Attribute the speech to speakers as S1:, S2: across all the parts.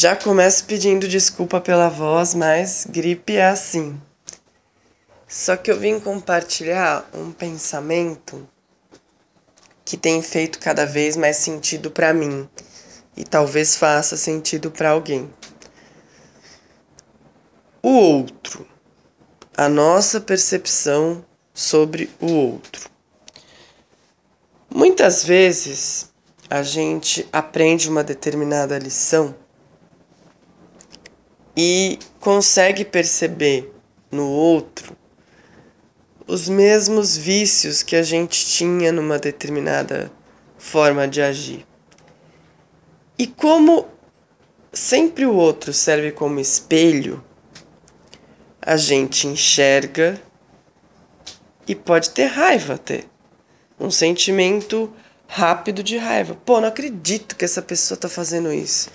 S1: Já começo pedindo desculpa pela voz, mas gripe é assim. Só que eu vim compartilhar um pensamento que tem feito cada vez mais sentido para mim e talvez faça sentido para alguém. O outro. A nossa percepção sobre o outro. Muitas vezes a gente aprende uma determinada lição e consegue perceber no outro os mesmos vícios que a gente tinha numa determinada forma de agir. E como sempre o outro serve como espelho, a gente enxerga e pode ter raiva até. Um sentimento rápido de raiva. Pô, não acredito que essa pessoa tá fazendo isso.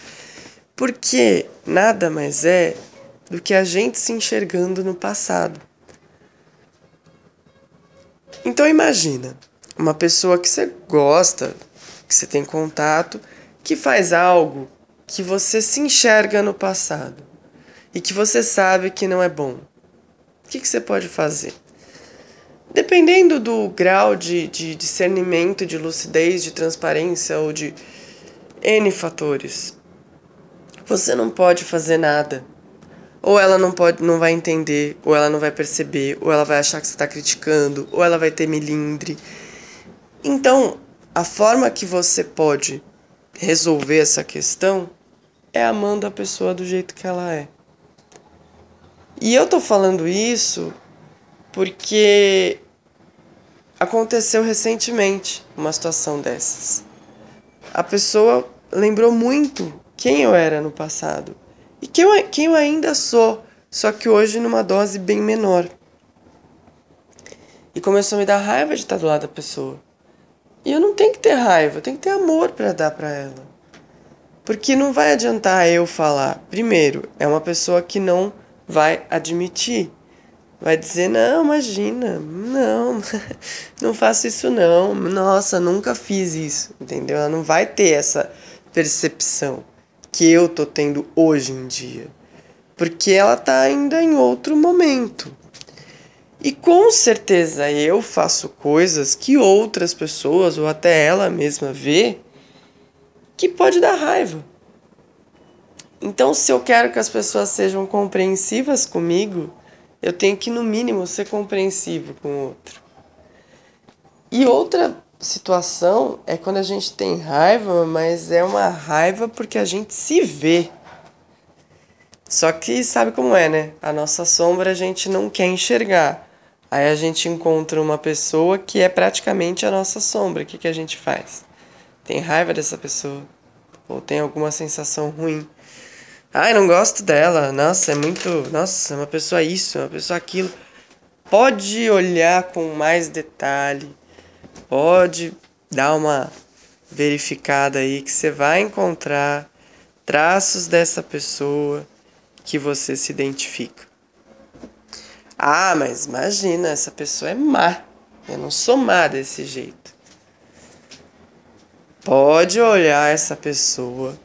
S1: Porque nada mais é do que a gente se enxergando no passado. Então imagina, uma pessoa que você gosta, que você tem contato, que faz algo que você se enxerga no passado e que você sabe que não é bom. O que, que você pode fazer? Dependendo do grau de, de discernimento, de lucidez, de transparência ou de N fatores, você não pode fazer nada. Ou ela não pode, não vai entender, ou ela não vai perceber, ou ela vai achar que você está criticando, ou ela vai ter milindre. Então, a forma que você pode resolver essa questão é amando a pessoa do jeito que ela é. E eu tô falando isso porque aconteceu recentemente uma situação dessas. A pessoa lembrou muito quem eu era no passado e quem eu, quem eu ainda sou, só que hoje numa dose bem menor. E começou a me dar raiva de estar do lado da pessoa. E eu não tenho que ter raiva, eu tenho que ter amor para dar para ela. Porque não vai adiantar eu falar. Primeiro, é uma pessoa que não vai admitir vai dizer: não, imagina, não, não faço isso não, nossa, nunca fiz isso, entendeu? Ela não vai ter essa percepção que eu tô tendo hoje em dia, porque ela tá ainda em outro momento. E com certeza eu faço coisas que outras pessoas ou até ela mesma vê que pode dar raiva. Então, se eu quero que as pessoas sejam compreensivas comigo, eu tenho que, no mínimo, ser compreensivo com o outro. E outra situação é quando a gente tem raiva, mas é uma raiva porque a gente se vê. Só que sabe como é, né? A nossa sombra a gente não quer enxergar. Aí a gente encontra uma pessoa que é praticamente a nossa sombra. O que, que a gente faz? Tem raiva dessa pessoa? Ou tem alguma sensação ruim? Ai, não gosto dela. Nossa, é muito. Nossa, é uma pessoa isso, uma pessoa aquilo. Pode olhar com mais detalhe. Pode dar uma verificada aí que você vai encontrar traços dessa pessoa que você se identifica. Ah, mas imagina, essa pessoa é má. Eu não sou má desse jeito. Pode olhar essa pessoa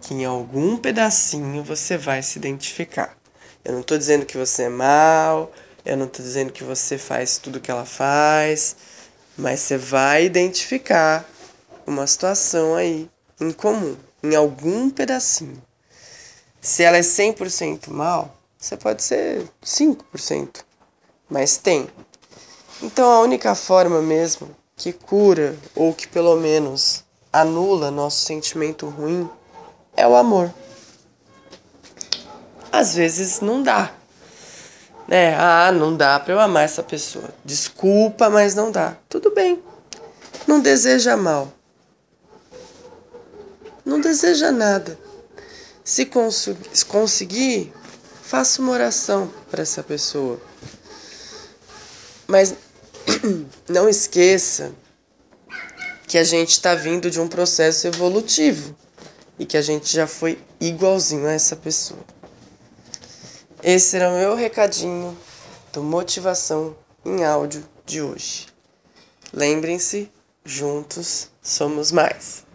S1: que em algum pedacinho você vai se identificar. Eu não estou dizendo que você é mal, eu não estou dizendo que você faz tudo que ela faz, mas você vai identificar uma situação aí em comum, em algum pedacinho. Se ela é 100% mal, você pode ser 5%, mas tem. Então a única forma mesmo que cura ou que pelo menos anula nosso sentimento ruim é o amor. Às vezes não dá. Né? Ah, não dá para eu amar essa pessoa. Desculpa, mas não dá. Tudo bem. Não deseja mal. Não deseja nada. Se cons conseguir, faça uma oração para essa pessoa. Mas não esqueça que a gente está vindo de um processo evolutivo e que a gente já foi igualzinho a essa pessoa. Esse era o meu recadinho do Motivação em Áudio de hoje. Lembrem-se, juntos somos mais.